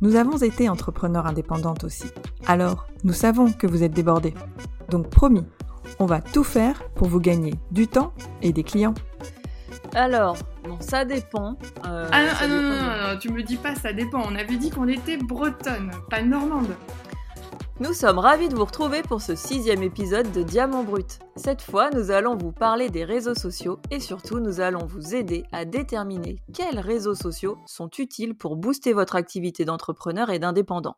Nous avons été entrepreneurs indépendantes aussi. Alors, nous savons que vous êtes débordés. Donc promis, on va tout faire pour vous gagner du temps et des clients. Alors, bon, ça dépend. Euh, ah, ah non, non, non, non, tu me dis pas ça dépend. On avait dit qu'on était bretonne, pas normande. Nous sommes ravis de vous retrouver pour ce sixième épisode de Diamant Brut. Cette fois, nous allons vous parler des réseaux sociaux et surtout nous allons vous aider à déterminer quels réseaux sociaux sont utiles pour booster votre activité d'entrepreneur et d'indépendant.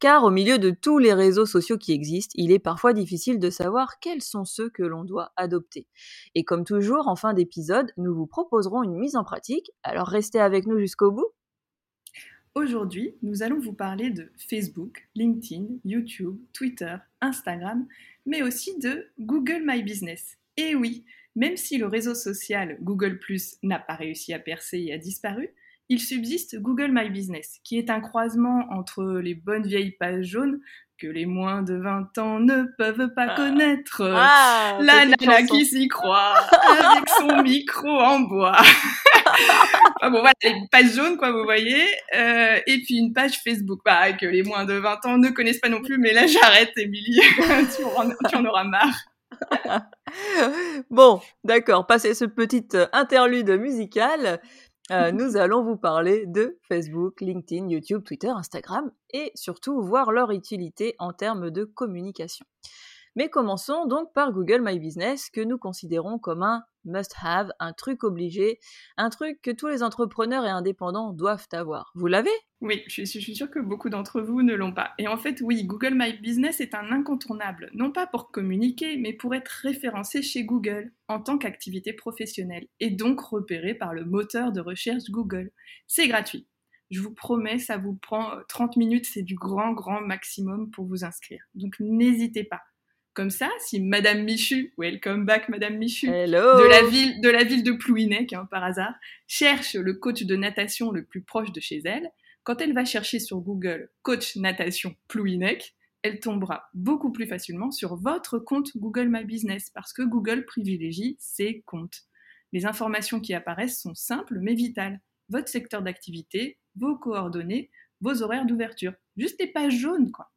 Car au milieu de tous les réseaux sociaux qui existent, il est parfois difficile de savoir quels sont ceux que l'on doit adopter. Et comme toujours, en fin d'épisode, nous vous proposerons une mise en pratique, alors restez avec nous jusqu'au bout Aujourd'hui, nous allons vous parler de Facebook, LinkedIn, YouTube, Twitter, Instagram, mais aussi de Google My Business. Et oui, même si le réseau social Google ⁇ n'a pas réussi à percer et a disparu, il subsiste Google My Business, qui est un croisement entre les bonnes vieilles pages jaunes que les moins de 20 ans ne peuvent pas ah. connaître. Ah, la nana qui s'y croit, avec son micro en bois. ah bon, voilà, une page jaune, quoi, vous voyez. Euh, et puis une page Facebook, bah, que les moins de 20 ans ne connaissent pas non plus, mais là, j'arrête, Émilie. tu, tu en auras marre. bon, d'accord, passé ce petit interlude musical, euh, nous allons vous parler de Facebook, LinkedIn, YouTube, Twitter, Instagram et surtout voir leur utilité en termes de communication. Mais commençons donc par Google My Business que nous considérons comme un must-have, un truc obligé, un truc que tous les entrepreneurs et indépendants doivent avoir. Vous l'avez? Oui, je suis, je sûre que beaucoup d'entre vous ne l'ont pas. Et en fait, oui, Google My Business est un incontournable, non pas pour communiquer, mais pour être référencé chez Google en tant qu'activité professionnelle, et donc repéré par le moteur de recherche Google. C'est gratuit. Je vous promets, ça vous prend 30 euh, minutes, c'est du grand, grand maximum pour vous inscrire. Donc n'hésitez pas. Comme ça, si Madame Michu, welcome back Madame Michu, de la ville de la ville de Plouinec, hein, par hasard, cherche le coach de natation le plus proche de chez elle, quand elle va chercher sur Google coach natation Plouinec, elle tombera beaucoup plus facilement sur votre compte Google My Business parce que Google privilégie ses comptes. Les informations qui apparaissent sont simples mais vitales. Votre secteur d'activité, vos coordonnées, vos horaires d'ouverture. Juste des pages jaunes, quoi.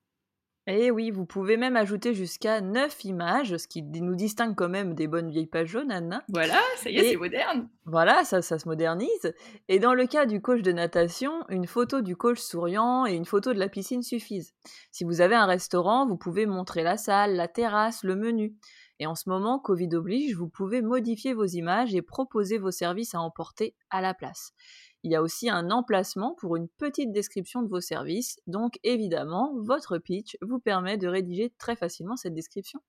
Et eh oui, vous pouvez même ajouter jusqu'à 9 images, ce qui nous distingue quand même des bonnes vieilles pages jaunes, Anna. Voilà, ça y est, c'est moderne. Voilà, ça, ça se modernise. Et dans le cas du coach de natation, une photo du coach souriant et une photo de la piscine suffisent. Si vous avez un restaurant, vous pouvez montrer la salle, la terrasse, le menu. Et en ce moment, Covid oblige, vous pouvez modifier vos images et proposer vos services à emporter à la place. Il y a aussi un emplacement pour une petite description de vos services, donc évidemment, votre pitch vous permet de rédiger très facilement cette description.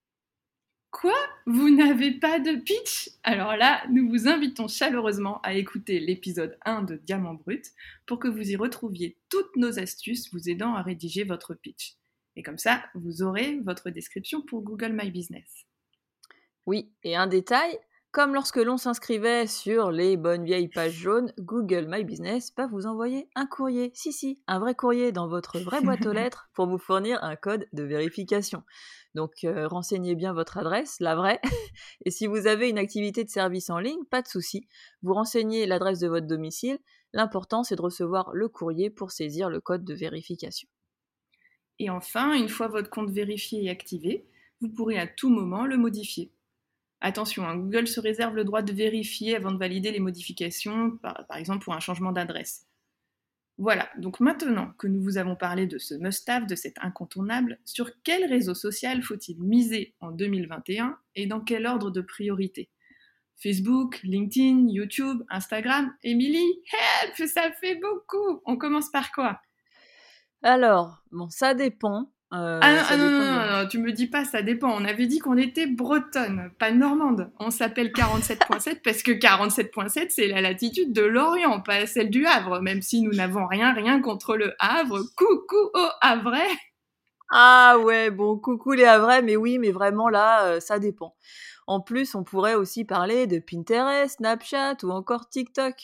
Quoi? Vous n'avez pas de pitch? Alors là, nous vous invitons chaleureusement à écouter l'épisode 1 de Diamant Brut pour que vous y retrouviez toutes nos astuces vous aidant à rédiger votre pitch. Et comme ça, vous aurez votre description pour Google My Business. Oui, et un détail, comme lorsque l'on s'inscrivait sur les bonnes vieilles pages jaunes, Google My Business va vous envoyer un courrier, si si, un vrai courrier dans votre vraie boîte aux lettres pour vous fournir un code de vérification. Donc euh, renseignez bien votre adresse, la vraie. Et si vous avez une activité de service en ligne, pas de souci, vous renseignez l'adresse de votre domicile. L'important c'est de recevoir le courrier pour saisir le code de vérification. Et enfin, une fois votre compte vérifié et activé, vous pourrez à tout moment le modifier. Attention, hein, Google se réserve le droit de vérifier avant de valider les modifications, par, exemple pour un changement d'adresse. Voilà, donc maintenant que nous vous avons parlé de ce must-have, de cet incontournable, sur quel réseau social faut-il miser en 2021 et dans quel ordre de priorité? Facebook, LinkedIn, YouTube, Instagram? Émilie, help, ça fait beaucoup On commence par quoi? Alors, bon, ça dépend. Euh, ah, ah non, non, non, tu me dis pas, ça dépend. On avait dit qu'on était bretonne, pas normande. On s'appelle 47.7 parce que 47.7, c'est la latitude de l'Orient, pas celle du Havre, même si nous n'avons rien, rien contre le Havre. Coucou au Havre ah ouais, bon, coucou les Havrais, mais oui, mais vraiment là, euh, ça dépend. En plus, on pourrait aussi parler de Pinterest, Snapchat ou encore TikTok.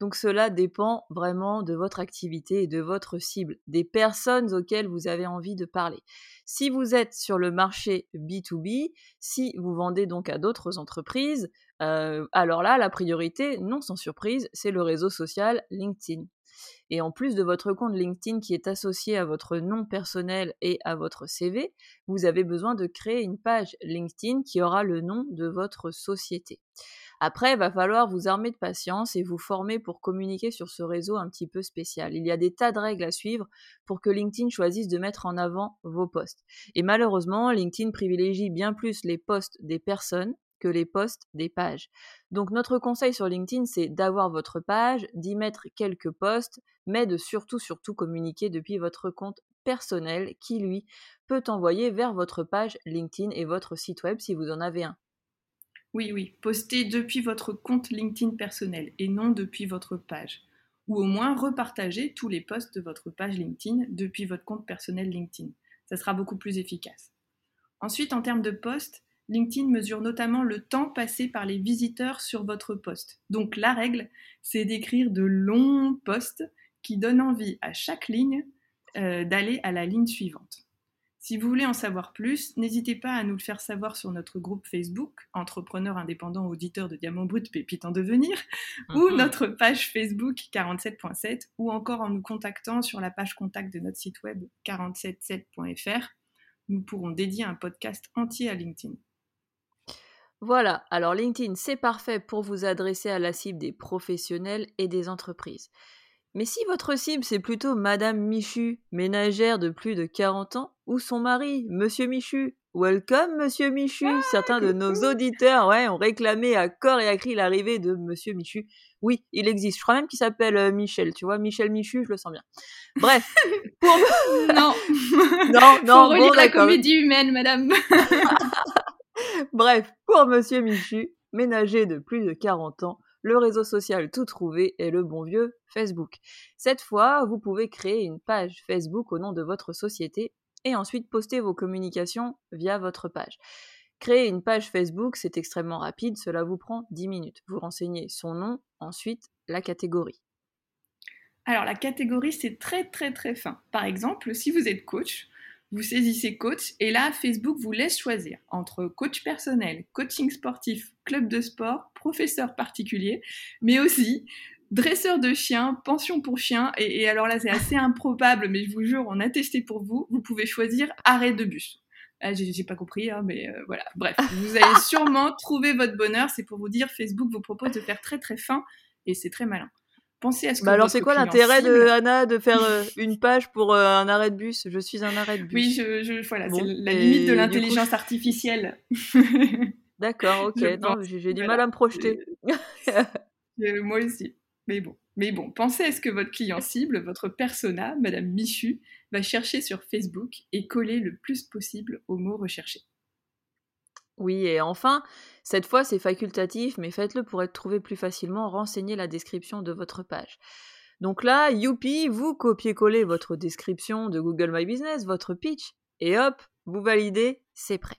Donc cela dépend vraiment de votre activité et de votre cible, des personnes auxquelles vous avez envie de parler. Si vous êtes sur le marché B2B, si vous vendez donc à d'autres entreprises, euh, alors là, la priorité, non sans surprise, c'est le réseau social LinkedIn. Et en plus de votre compte LinkedIn qui est associé à votre nom personnel et à votre CV, vous avez besoin de créer une page LinkedIn qui aura le nom de votre société. Après, il va falloir vous armer de patience et vous former pour communiquer sur ce réseau un petit peu spécial. Il y a des tas de règles à suivre pour que LinkedIn choisisse de mettre en avant vos posts. Et malheureusement, LinkedIn privilégie bien plus les posts des personnes que les posts des pages. Donc notre conseil sur LinkedIn, c'est d'avoir votre page, d'y mettre quelques posts, mais de surtout, surtout communiquer depuis votre compte personnel qui, lui, peut envoyer vers votre page LinkedIn et votre site web si vous en avez un. Oui, oui, postez depuis votre compte LinkedIn personnel et non depuis votre page. Ou au moins repartagez tous les posts de votre page LinkedIn depuis votre compte personnel LinkedIn. Ça sera beaucoup plus efficace. Ensuite, en termes de posts, LinkedIn mesure notamment le temps passé par les visiteurs sur votre poste. Donc la règle, c'est d'écrire de longs posts qui donnent envie à chaque ligne euh, d'aller à la ligne suivante. Si vous voulez en savoir plus, n'hésitez pas à nous le faire savoir sur notre groupe Facebook, Entrepreneurs indépendants auditeurs de Diamant Brut Pépite en devenir, ou mhm. notre page Facebook 47.7, ou encore en nous contactant sur la page contact de notre site web 477.fr. Nous pourrons dédier un podcast entier à LinkedIn. Voilà, alors LinkedIn, c'est parfait pour vous adresser à la cible des professionnels et des entreprises. Mais si votre cible, c'est plutôt Madame Michu, ménagère de plus de 40 ans, ou son mari, Monsieur Michu, Welcome, Monsieur Michu. Ah, Certains de nos auditeurs, ouais, ont réclamé à corps et à cri l'arrivée de Monsieur Michu. Oui, il existe. Je crois même qu'il s'appelle euh, Michel. Tu vois, Michel Michu, je le sens bien. Bref. Pour... non. non, non. Faut bon, la comédie humaine, Madame. Bref, pour Monsieur Michu, ménager de plus de 40 ans, le réseau social tout trouvé est le bon vieux Facebook. Cette fois, vous pouvez créer une page Facebook au nom de votre société et ensuite poster vos communications via votre page. Créer une page Facebook, c'est extrêmement rapide, cela vous prend 10 minutes. Vous renseignez son nom, ensuite la catégorie. Alors la catégorie, c'est très très très fin. Par exemple, si vous êtes coach, vous saisissez coach et là, Facebook vous laisse choisir entre coach personnel, coaching sportif, club de sport, professeur particulier, mais aussi dresseur de chiens, pension pour chiens. Et, alors là, c'est assez improbable, mais je vous jure, on a testé pour vous. Vous pouvez choisir arrêt de bus. Ah, j'ai pas compris, hein, mais euh, voilà. Bref, vous allez sûrement trouver votre bonheur. C'est pour vous dire, Facebook vous propose de faire très très fin et c'est très malin. Pensez à ce que bah alors c'est quoi l'intérêt de Anna de faire euh, une page pour euh, un arrêt de bus? Je suis un arrêt de bus. Oui, je, voilà, c'est la limite de l'intelligence artificielle. D'accord, ok. Non, j'ai du mal à me projeter. Euh, moi aussi. Mais bon, mais bon, pensez à ce que votre client cible, votre persona, Madame Michu, va chercher sur Facebook et coller le plus possible aux mots recherchés. Oui, et enfin, cette fois c'est facultatif, mais faites-le pour être trouvé plus facilement, renseignez la description de votre page. Donc là, youpi, vous copiez-collez votre description de Google My Business, votre pitch, et hop, vous validez, c'est prêt.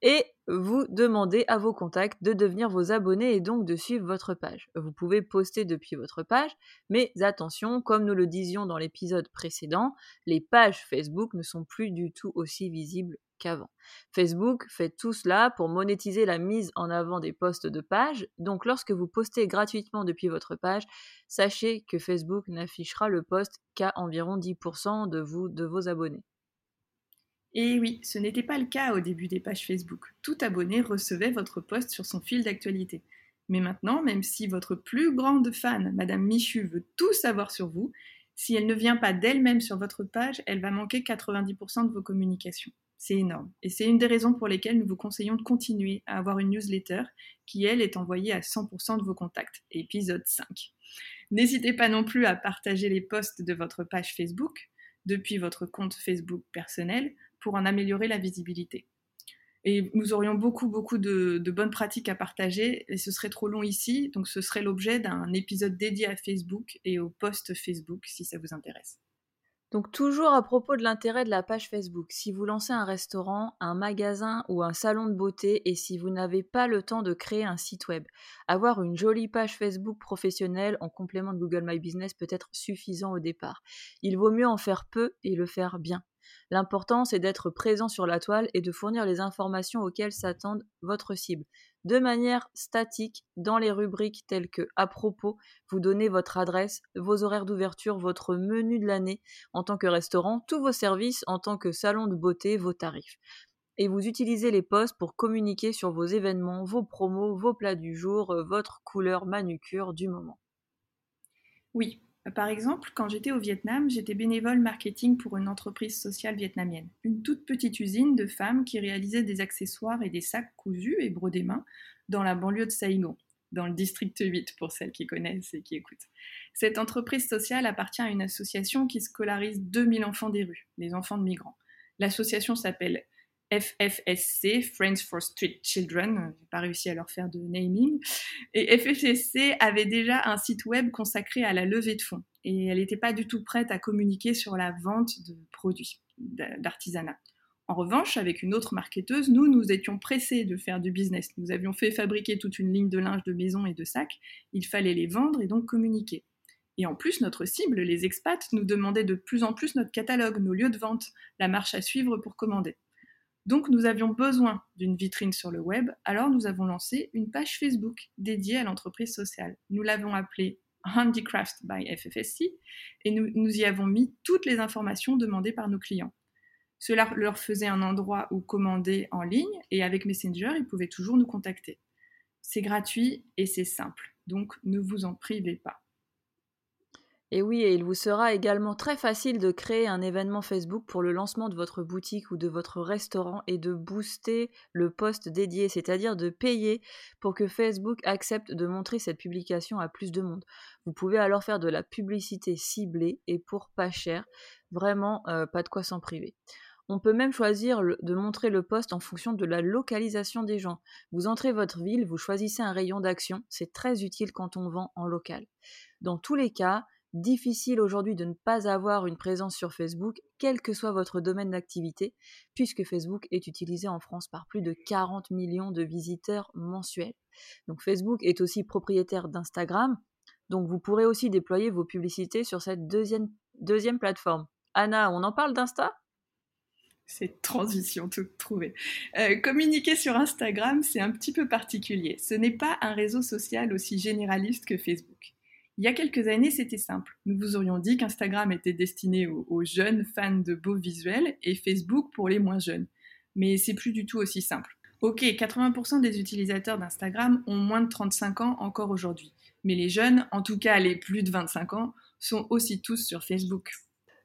Et vous demandez à vos contacts de devenir vos abonnés et donc de suivre votre page. Vous pouvez poster depuis votre page, mais attention, comme nous le disions dans l'épisode précédent, les pages Facebook ne sont plus du tout aussi visibles Facebook fait tout cela pour monétiser la mise en avant des posts de page. Donc lorsque vous postez gratuitement depuis votre page, sachez que Facebook n'affichera le post qu'à environ 10% de de vos abonnés. Et oui, ce n'était pas le cas au début des pages Facebook. Tout abonné recevait votre post sur son fil d'actualité. Mais maintenant, même si votre plus grande fan, Madame Michu, veut tout savoir sur vous, si elle ne vient pas d'elle-même sur votre page, elle va manquer 90% de vos communications. C'est énorme. Et c'est une des raisons pour lesquelles nous vous conseillons de continuer à avoir une newsletter qui, elle, est envoyée à 100% de vos contacts. Épisode 5. N'hésitez pas non plus à partager les posts de votre page Facebook depuis votre compte Facebook personnel pour en améliorer la visibilité. Et nous aurions beaucoup, beaucoup de, bonnes pratiques à partager, et ce serait trop long ici, donc ce serait l'objet d'un épisode dédié à Facebook et aux posts Facebook si ça vous intéresse. Donc toujours à propos de l'intérêt de la page Facebook, si vous lancez un restaurant, un magasin ou un salon de beauté et si vous n'avez pas le temps de créer un site web, avoir une jolie page Facebook professionnelle en complément de Google My Business peut être suffisant au départ. Il vaut mieux en faire peu et le faire bien. L'important, c'est d'être présent sur la toile et de fournir les informations auxquelles s'attendent votre cible. De manière statique, dans les rubriques telles que à propos, vous donnez votre adresse, vos horaires d'ouverture, votre menu de l'année en tant que restaurant, tous vos services en tant que salon de beauté, vos tarifs. Et vous utilisez les posts pour communiquer sur vos événements, vos promos, vos plats du jour, votre couleur manucure du moment. Oui, par exemple, quand j'étais au Vietnam, j'étais bénévole marketing pour une entreprise sociale vietnamienne, une toute petite usine de femmes qui réalisait des accessoires et des sacs cousus et brodés main dans la banlieue de Saigon, dans le district 8 pour celles qui connaissent et qui écoutent. Cette entreprise sociale appartient à une association qui scolarise 2000 enfants des rues, les enfants de migrants. L'association s'appelle FFSC, Friends for Street Children, j'ai pas réussi à leur faire de naming, et FFSC avait déjà un site web consacré à la levée de fonds, et elle n'était pas du tout prête à communiquer sur la vente de produits d'artisanat. En revanche, avec une autre marketeuse, nous, nous étions pressés de faire du business. Nous avions fait fabriquer toute une ligne de linge de maison et de sacs, il fallait les vendre et donc communiquer. Et en plus, notre cible, les expats, nous demandait de plus en plus notre catalogue, nos lieux de vente, la marche à suivre pour commander. Donc nous avions besoin d'une vitrine sur le web, alors nous avons lancé une page Facebook dédiée à l'entreprise sociale. Nous l'avons appelée Handicraft by FFSC et nous, nous y avons mis toutes les informations demandées par nos clients. Cela leur faisait un endroit où commander en ligne et avec Messenger, ils pouvaient toujours nous contacter. C'est gratuit et c'est simple, donc ne vous en privez pas. Et oui, et il vous sera également très facile de créer un événement Facebook pour le lancement de votre boutique ou de votre restaurant et de booster le post dédié, c'est-à-dire de payer pour que Facebook accepte de montrer cette publication à plus de monde. Vous pouvez alors faire de la publicité ciblée et pour pas cher, vraiment euh, pas de quoi s'en priver. On peut même choisir de montrer le post en fonction de la localisation des gens. Vous entrez votre ville, vous choisissez un rayon d'action, c'est très utile quand on vend en local. Dans tous les cas, difficile aujourd'hui de ne pas avoir une présence sur Facebook, quel que soit votre domaine d'activité, puisque Facebook est utilisé en France par plus de 40 millions de visiteurs mensuels. Donc Facebook est aussi propriétaire d'Instagram, donc vous pourrez aussi déployer vos publicités sur cette deuxième, deuxième plateforme. Anna, on en parle d'Insta? Cette transition toute trouvée. Euh, communiquer sur Instagram, c'est un petit peu particulier. Ce n'est pas un réseau social aussi généraliste que Facebook. Il y a quelques années, c'était simple. Nous vous aurions dit qu'Instagram était destiné aux, jeunes fans de beaux visuels et Facebook pour les moins jeunes. Mais c'est plus du tout aussi simple. Ok, 80% des utilisateurs d'Instagram ont moins de 35 ans encore aujourd'hui. Mais les jeunes, en tout cas les plus de 25 ans, sont aussi tous sur Facebook.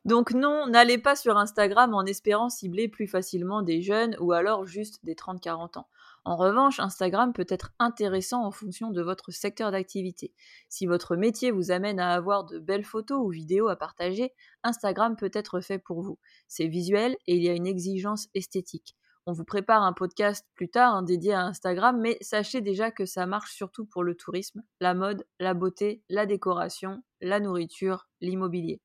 Donc non, n'allez pas sur Instagram en espérant cibler plus facilement des jeunes ou alors juste des 30-40 ans. En revanche, Instagram peut être intéressant en fonction de votre secteur d'activité. Si votre métier vous amène à avoir de belles photos ou vidéos à partager, Instagram peut être fait pour vous. C'est visuel et il y a une exigence esthétique. On vous prépare un podcast plus tard hein, dédié à Instagram, mais sachez déjà que ça marche surtout pour le tourisme, la mode, la beauté, la décoration, la nourriture, l'immobilier.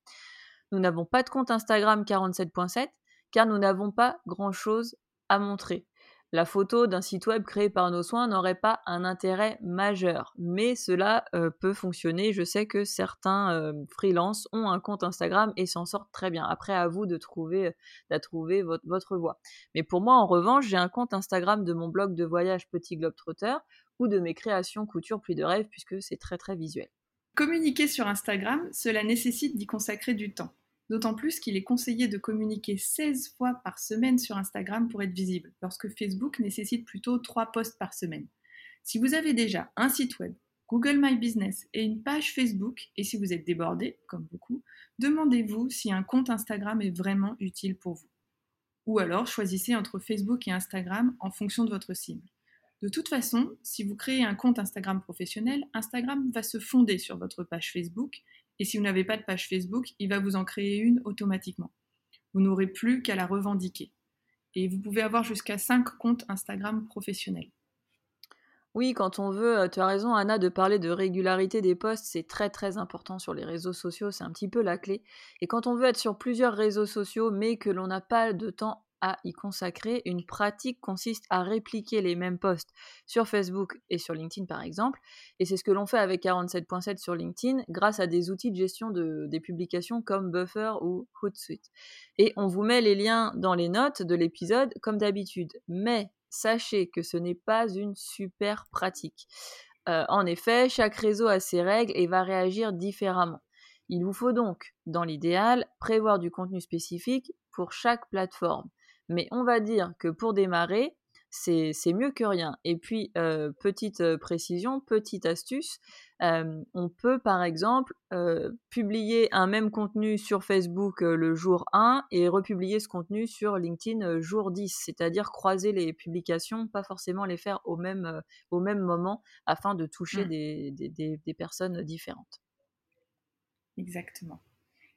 Nous n'avons pas de compte Instagram 47.7 car nous n'avons pas grand-chose à montrer la photo d'un site web créé par nos soins n'aurait pas un intérêt majeur. Mais cela euh, peut fonctionner. Je sais que certains euh, freelances ont un compte Instagram et s'en sortent très bien. Après, à vous de trouver, votre voie. Mais pour moi, en revanche, j'ai un compte Instagram de mon blog de voyage Petit Globe Trotter ou de mes créations couture pluie de rêve puisque c'est très très visuel. Communiquer sur Instagram, cela nécessite d'y consacrer du temps d'autant plus qu'il est conseillé de communiquer 16 fois par semaine sur Instagram pour être visible, lorsque Facebook nécessite plutôt 3 posts par semaine. Si vous avez déjà un site web, Google My Business et une page Facebook, et si vous êtes débordé, comme beaucoup, demandez-vous si un compte Instagram est vraiment utile pour vous. Ou alors choisissez entre Facebook et Instagram en fonction de votre cible. De toute façon, si vous créez un compte Instagram professionnel, Instagram va se fonder sur votre page Facebook et si vous n'avez pas de page Facebook, il va vous en créer une automatiquement. Vous n'aurez plus qu'à la revendiquer. Et vous pouvez avoir jusqu'à 5 comptes Instagram professionnels. Oui, quand on veut, tu as raison Anna de parler de régularité des posts, c'est très très important sur les réseaux sociaux, c'est un petit peu la clé. Et quand on veut être sur plusieurs réseaux sociaux mais que l'on n'a pas de temps à y consacrer, une pratique consiste à répliquer les mêmes posts sur Facebook et sur LinkedIn par exemple. Et c'est ce que l'on fait avec 47.7 sur LinkedIn grâce à des outils de gestion de, des publications comme Buffer ou Hootsuite. Et on vous met les liens dans les notes de l'épisode comme d'habitude. Mais sachez que ce n'est pas une super pratique. Euh, en effet, chaque réseau a ses règles et va réagir différemment. Il vous faut donc, dans l'idéal, prévoir du contenu spécifique pour chaque plateforme. Mais on va dire que pour démarrer, c'est mieux que rien. Et puis, euh, petite euh, précision, petite astuce, euh, on peut par exemple publier un même contenu sur Facebook le jour 1 et republier ce contenu sur LinkedIn jour 10, c'est-à-dire croiser les publications, pas forcément les faire au même, au même moment afin de toucher mmh. des, des personnes différentes. Exactement.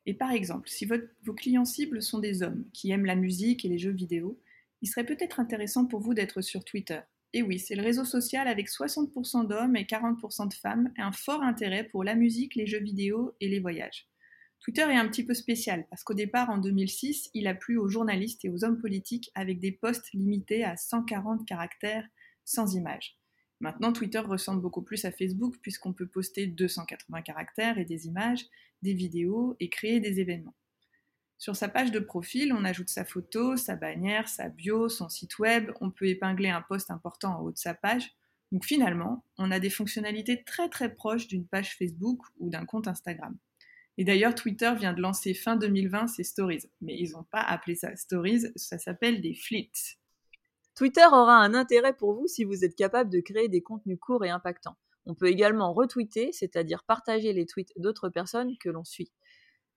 Et par exemple, si vos clients cibles sont des hommes qui aiment la musique et les jeux vidéo, il serait peut-être intéressant pour vous d'être sur Twitter. Et oui, c'est le réseau social avec 60% d'hommes et 40% de femmes et un fort intérêt pour la musique, les jeux vidéo et les voyages. Twitter est un petit peu spécial parce qu'au départ, en 2006, il a plu aux journalistes et aux hommes politiques avec des posts limités à 140 caractères sans images. Maintenant, Twitter ressemble beaucoup plus à Facebook puisqu'on peut poster 280 caractères et des images, des vidéos et créer des événements. Sur sa page de profil, on ajoute sa photo, sa bannière, sa bio, son site web, on peut épingler un post important en haut de sa page. Donc finalement, on a des fonctionnalités très très proches d'une page Facebook ou d'un compte Instagram. Et d'ailleurs, Twitter vient de lancer fin 2020 ses stories. Mais ils n'ont pas appelé ça stories, ça s'appelle des flits. Twitter aura un intérêt pour vous si vous êtes capable de créer des contenus courts et impactants. On peut également retweeter, c'est-à-dire partager les tweets d'autres personnes que l'on suit.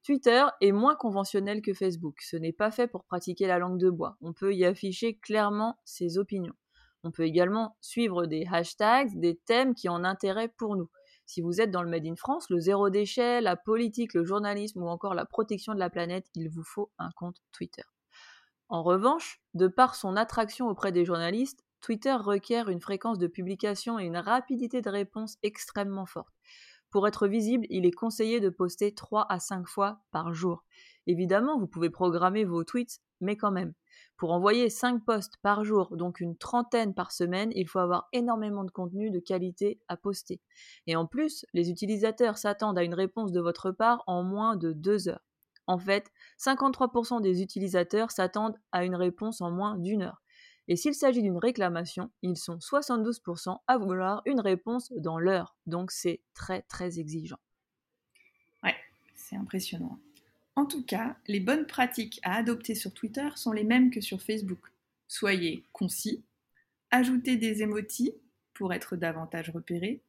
Twitter est moins conventionnel que Facebook. Ce n'est pas fait pour pratiquer la langue de bois. On peut y afficher clairement ses opinions. On peut également suivre des hashtags, des thèmes qui ont intérêt pour nous. Si vous êtes dans le Made in France, le zéro déchet, la politique, le journalisme ou encore la protection de la planète, il vous faut un compte Twitter. En revanche, de par son attraction auprès des journalistes, Twitter requiert une fréquence de publication et une rapidité de réponse extrêmement forte. Pour être visible, il est conseillé de poster 3 à 5 fois par jour. Évidemment, vous pouvez programmer vos tweets, mais quand même. Pour envoyer 5 posts par jour, donc une trentaine par semaine, il faut avoir énormément de contenu de qualité à poster. Et en plus, les utilisateurs s'attendent à une réponse de votre part en moins de 2 heures. En fait, 53% des utilisateurs s'attendent à une réponse en moins d'une heure. Et s'il s'agit d'une réclamation, ils sont 72% à vouloir une réponse dans l'heure. Donc c'est très très exigeant. Ouais, c'est impressionnant. En tout cas, les bonnes pratiques à adopter sur Twitter sont les mêmes que sur Facebook. Soyez concis, ajoutez des émotis pour être davantage repéré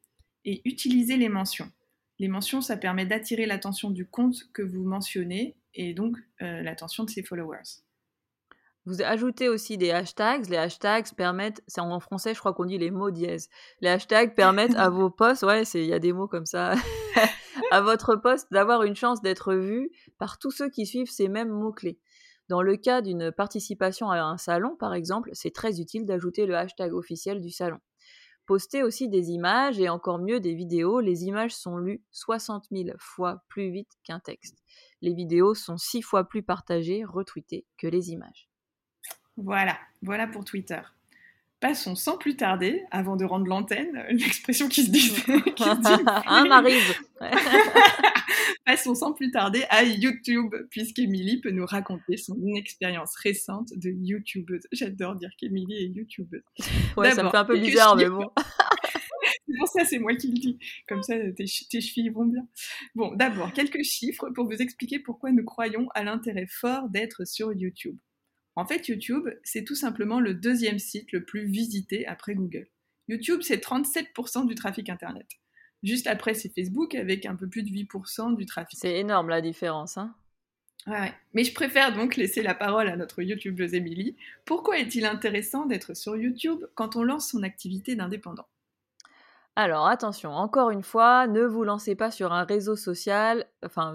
et utilisez les mentions. Les mentions, ça permet d'attirer l'attention du compte que vous mentionnez et donc euh, l'attention de ses followers. Vous ajoutez aussi des hashtags. Les hashtags permettent, c'est en français, je crois qu'on dit les mots dièse. Les hashtags permettent à vos posts, ouais, il y a des mots comme ça, à votre poste d'avoir une chance d'être vu par tous ceux qui suivent ces mêmes mots-clés. Dans le cas d'une participation à un salon, par exemple, c'est très utile d'ajouter le hashtag officiel du salon. Postez aussi des images et encore mieux des vidéos. Les images sont lues 60 000 fois plus vite qu'un texte. Les vidéos sont 6 fois plus partagées, retweetées que les images. Voilà, voilà pour Twitter. Passons sans plus tarder, avant de rendre l'antenne, l'expression qui se dit. qui hein, Passons sans plus tarder à YouTube, puisqu'Emilie peut nous raconter son expérience récente de YouTubeuse. J'adore dire qu'Emilie est YouTubeuse. Ouais, ça me fait un peu bizarre, mais bon. pour ça, c'est moi qui le dis. Comme ça, tes, tes chevilles vont bien. Bon, d'abord, quelques chiffres pour vous expliquer pourquoi nous croyons à l'intérêt fort d'être sur YouTube. En fait, YouTube, c'est tout simplement le deuxième site le plus visité après Google. YouTube, c'est 37% du trafic Internet. Juste après, c'est Facebook avec un peu plus de 8% du trafic. C'est énorme la différence, hein ouais, Mais je préfère donc laisser la parole à notre YouTubeuse Émilie. Pourquoi est-il intéressant d'être sur YouTube quand on lance son activité d'indépendant? Alors attention, encore une fois, ne vous lancez pas sur un réseau social, enfin,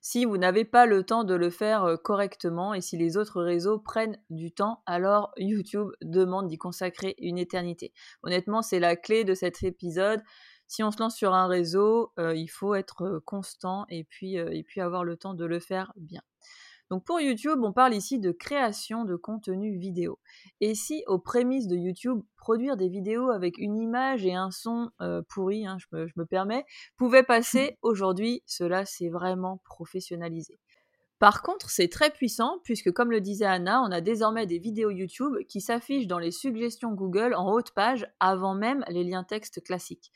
si vous n'avez pas le temps de le faire euh, correctement et si les autres réseaux prennent du temps, alors YouTube demande d'y consacrer une éternité. Honnêtement, c'est la clé de cet épisode. Si on se lance sur un réseau, euh, il faut être constant et puis, et puis avoir le temps de le faire bien. Donc pour YouTube, on parle ici de création de contenu vidéo. Et si aux prémices de YouTube, produire des vidéos avec une image et un son euh, pourri, hein, je, me, permets, pouvait passer, aujourd'hui, cela s'est vraiment professionnalisé. Par contre, c'est très puissant puisque, comme le disait Anna, on a désormais des vidéos YouTube qui s'affichent dans les suggestions Google en haute page avant même les liens texte classiques.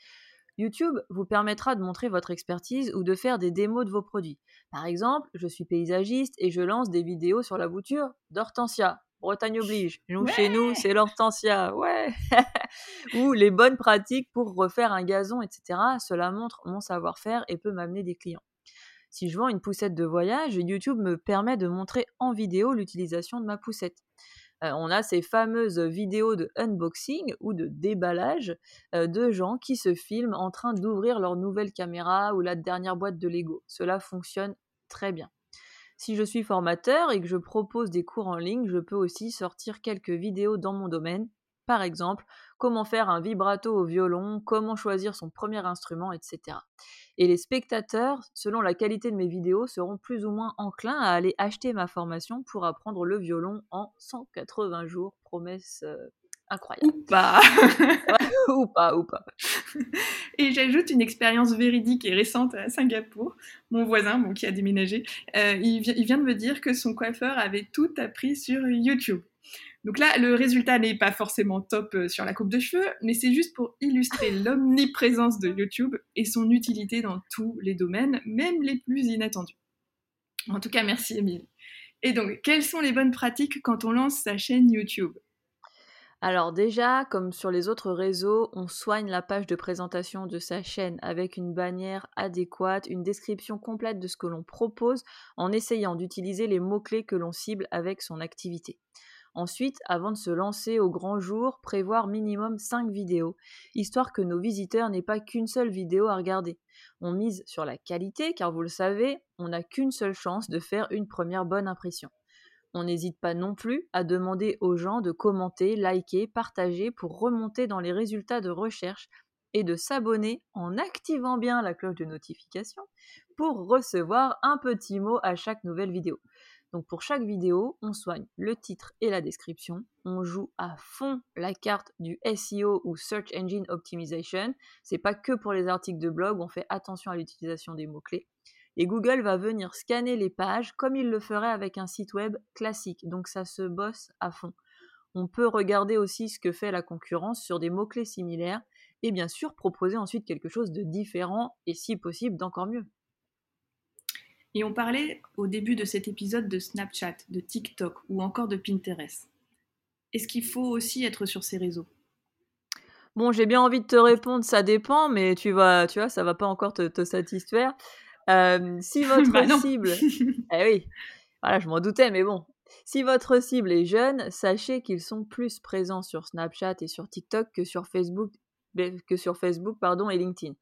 YouTube vous permettra de montrer votre expertise ou de faire des démos de vos produits. Par exemple, je suis paysagiste et je lance des vidéos sur la bouture d'hortensia. Bretagne oblige. Nous, chez nous, c'est l'hortensia. Ouais. ou les bonnes pratiques pour refaire un gazon, etc. Cela montre mon savoir-faire et peut m'amener des clients. Si je vends une poussette de voyage, YouTube me permet de montrer en vidéo l'utilisation de ma poussette. Euh, on a ces fameuses vidéos de unboxing ou de déballage euh, de gens qui se filment en train d'ouvrir leur nouvelle caméra ou la dernière boîte de Lego. Cela fonctionne très bien. Si je suis formateur et que je propose des cours en ligne, je peux aussi sortir quelques vidéos dans mon domaine. Par exemple, comment faire un vibrato au violon, comment choisir son premier instrument, etc et les spectateurs, selon la qualité de mes vidéos, seront plus ou moins enclins à aller acheter ma formation pour apprendre le violon en 180 jours. Promesse euh, incroyable. Ou pas. ou pas, ou pas. Et j'ajoute une expérience véridique et récente à Singapour. Mon voisin, bon, qui a déménagé, euh, il, il vient de me dire que son coiffeur avait tout appris sur YouTube. Donc là, le résultat n'est pas forcément top euh, sur la coupe de cheveux, mais c'est juste pour illustrer l'omniprésence de YouTube et son utilité dans tous les domaines, même les plus inattendus. En tout cas, merci Emile. Et donc, quelles sont les bonnes pratiques quand on lance sa chaîne YouTube? Alors déjà, comme sur les autres réseaux, on soigne la page de présentation de sa chaîne avec une bannière adéquate, une description complète de ce que l'on propose en essayant d'utiliser les mots-clés que l'on cible avec son activité. Ensuite, avant de se lancer au grand jour, prévoir minimum 5 vidéos, histoire que nos visiteurs n'aient pas qu'une seule vidéo à regarder. On mise sur la qualité, car vous le savez, on n'a qu'une seule chance de faire une première bonne impression. On n'hésite pas non plus à demander aux gens de commenter, liker, partager pour remonter dans les résultats de recherche et de s'abonner en activant bien la cloche de notification pour recevoir un petit mot à chaque nouvelle vidéo. Donc pour chaque vidéo, on soigne le titre et la description. On joue à fond la carte du SEO ou Search Engine Optimization. C'est pas que pour les articles de blog, on fait attention à l'utilisation des mots-clés. Et Google va venir scanner les pages comme il le ferait avec un site web classique. Donc ça se bosse à fond. On peut regarder aussi ce que fait la concurrence sur des mots-clés similaires et bien sûr proposer ensuite quelque chose de différent et si possible d'encore mieux. Et on parlait au début de cet épisode de Snapchat, de TikTok ou encore de Pinterest. Est-ce qu'il faut aussi être sur ces réseaux? Bon, j'ai bien envie de te répondre, ça dépend, mais tu vois, tu vois, ça va pas encore te, satisfaire. Euh, si votre bah cible, eh oui, voilà, je m'en doutais, mais bon, si votre cible est jeune, sachez qu'ils sont plus présents sur Snapchat et sur TikTok que sur Facebook, que sur Facebook, pardon, et LinkedIn.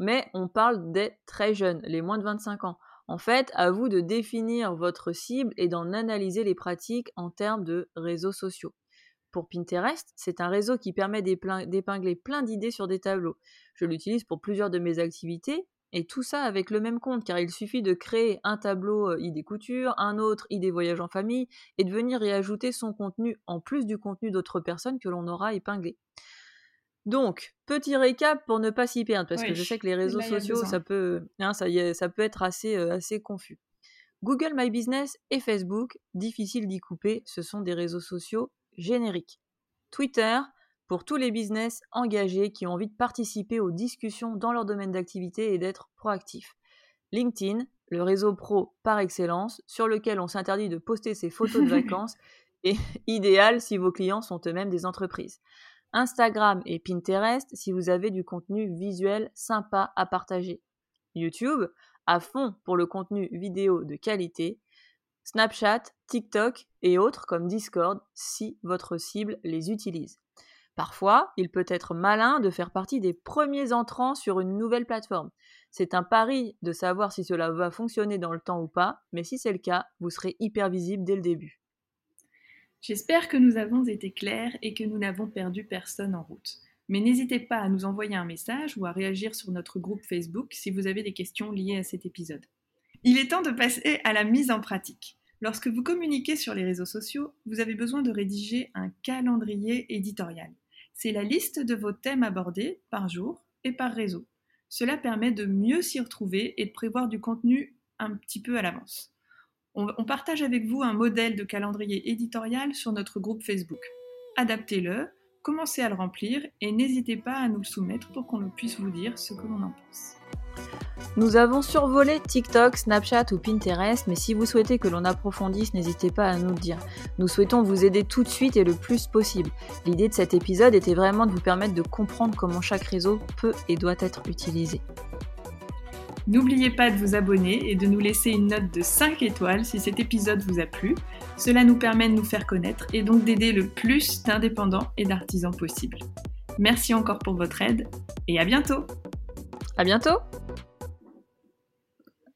Mais on parle des très jeunes, les moins de 25 ans. En fait, à vous de définir votre cible et d'en analyser les pratiques en termes de réseaux sociaux. Pour Pinterest, c'est un réseau qui permet d'épingler plein d'idées sur des tableaux. Je l'utilise pour plusieurs de mes activités, et tout ça avec le même compte, car il suffit de créer un tableau euh, idées couture, un autre idées voyage en famille, et de venir y ajouter son contenu en plus du contenu d'autres personnes que l'on aura épinglé. Donc, petit récap pour ne pas s'y perdre, parce que je sais que les réseaux sociaux, ça peut, hein, ça, ça peut être assez, euh, assez confus. Google My Business et Facebook, difficile d'y couper, ce sont des réseaux sociaux génériques. Twitter, pour tous les business engagés qui ont envie de participer aux discussions dans leur domaine d'activité et d'être proactifs. LinkedIn, le réseau pro par excellence, sur lequel on s'interdit de poster ses photos de vacances, et idéal si vos clients sont eux-mêmes des entreprises. Instagram et Pinterest si vous avez du contenu visuel sympa à partager. YouTube, à fond pour le contenu vidéo de qualité. Snapchat, TikTok et autres comme Discord si votre cible les utilise. Parfois, il peut être malin de faire partie des premiers entrants sur une nouvelle plateforme. C'est un pari de savoir si cela va fonctionner dans le temps ou pas, mais si c'est le cas, vous serez hyper visible dès le début. J'espère que nous avons été clairs et que nous n'avons perdu personne en route. Mais n'hésitez pas à nous envoyer un message ou à réagir sur notre groupe Facebook si vous avez des questions liées à cet épisode. Il est temps de passer à la mise en pratique. Lorsque vous communiquez sur les réseaux sociaux, vous avez besoin de rédiger un calendrier éditorial. C'est la liste de vos thèmes abordés par jour et par réseau. Cela permet de mieux s'y retrouver et de prévoir du contenu un petit peu à l'avance. On, partage avec vous un modèle de calendrier éditorial sur notre groupe Facebook. Adaptez-le, commencez à le remplir et n'hésitez pas à nous le soumettre pour qu'on puisse vous dire ce que l'on en pense. Nous avons survolé TikTok, Snapchat ou Pinterest, mais si vous souhaitez que l'on approfondisse, n'hésitez pas à nous le dire. Nous souhaitons vous aider tout de suite et le plus possible. L'idée de cet épisode était vraiment de vous permettre de comprendre comment chaque réseau peut et doit être utilisé. N'oubliez pas de vous abonner et de nous laisser une note de 5 étoiles si cet épisode vous a plu. Cela nous permet de nous faire connaître et donc d'aider le plus d'indépendants et d'artisans possible. Merci encore pour votre aide et à bientôt À bientôt